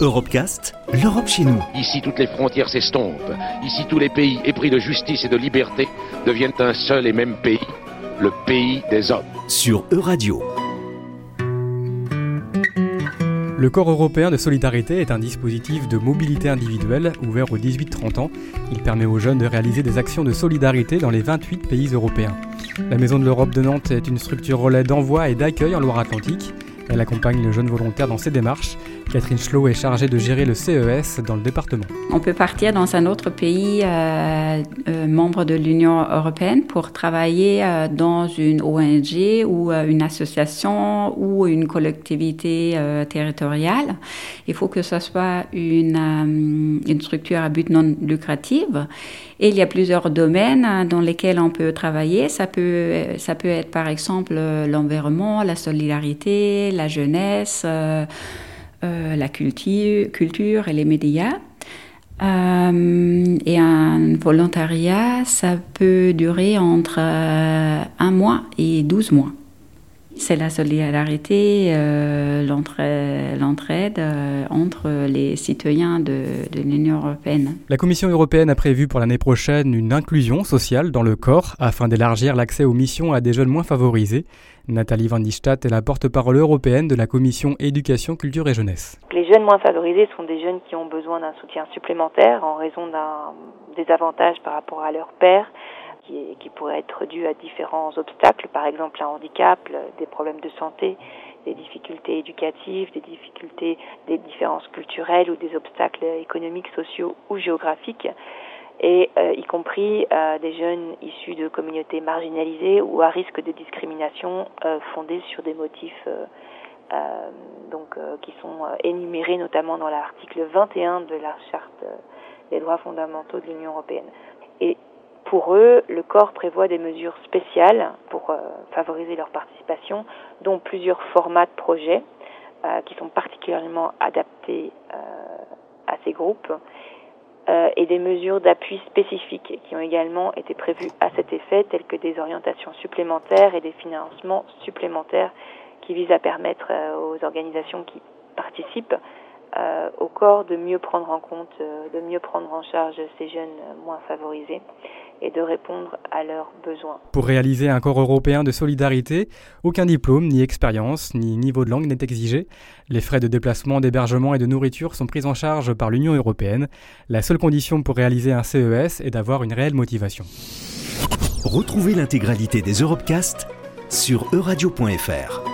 Europecast, l'Europe chez nous. Ici, toutes les frontières s'estompent. Ici, tous les pays épris de justice et de liberté deviennent un seul et même pays, le pays des hommes. Sur Euradio. Le Corps européen de solidarité est un dispositif de mobilité individuelle ouvert aux 18-30 ans. Il permet aux jeunes de réaliser des actions de solidarité dans les 28 pays européens. La Maison de l'Europe de Nantes est une structure relais d'envoi et d'accueil en Loire-Atlantique. Elle accompagne le jeune volontaire dans ses démarches. Catherine Schlo est chargée de gérer le CES dans le département. On peut partir dans un autre pays euh, euh, membre de l'Union européenne pour travailler euh, dans une ONG ou une association ou une collectivité territoriale. Il faut que ce soit une, une structure à but non lucratif. Et il y a plusieurs domaines dans lesquels on peut travailler. Ça peut, ça peut être par exemple l'environnement, la solidarité, la jeunesse, la culture, culture et les médias. Euh, et un volontariat, ça peut durer entre un mois et douze mois. C'est la solidarité, euh, l'entraide euh, entre les citoyens de, l'Union européenne. La Commission européenne a prévu pour l'année prochaine une inclusion sociale dans le corps afin d'élargir l'accès aux missions à des jeunes moins favorisés. Nathalie Van Distat est la porte-parole européenne de la Commission éducation, culture et jeunesse. Les jeunes moins favorisés sont des jeunes qui ont besoin d'un soutien supplémentaire en raison d'un désavantage par rapport à leur père qui, qui pourrait être dû à différents obstacles, par exemple un handicap, des problèmes de santé, des difficultés éducatives, des difficultés, des différences culturelles ou des obstacles économiques, sociaux ou géographiques, et euh, y compris euh, des jeunes issus de communautés marginalisées ou à risque de discrimination euh, fondée sur des motifs donc qui sont énumérés notamment dans l'article 21 de la charte des droits fondamentaux de l'Union européenne. Et pour eux, le corps prévoit des mesures spéciales pour euh, favoriser leur participation, dont plusieurs formats de projets euh, qui sont particulièrement adaptés euh, à ces groupes et des mesures d'appui spécifiques qui ont également été prévues à cet effet, telles que des orientations supplémentaires et des financements supplémentaires qui visent à permettre aux organisations qui participent au corps de mieux prendre en compte, de mieux prendre en charge ces jeunes moins favorisés et de répondre à leurs besoins. Pour réaliser un corps européen de solidarité, aucun diplôme, ni expérience, ni niveau de langue n'est exigé. Les frais de déplacement, d'hébergement et de nourriture sont pris en charge par l'Union européenne. La seule condition pour réaliser un CES est d'avoir une réelle motivation. Retrouvez l'intégralité des Europecast sur euradio.fr.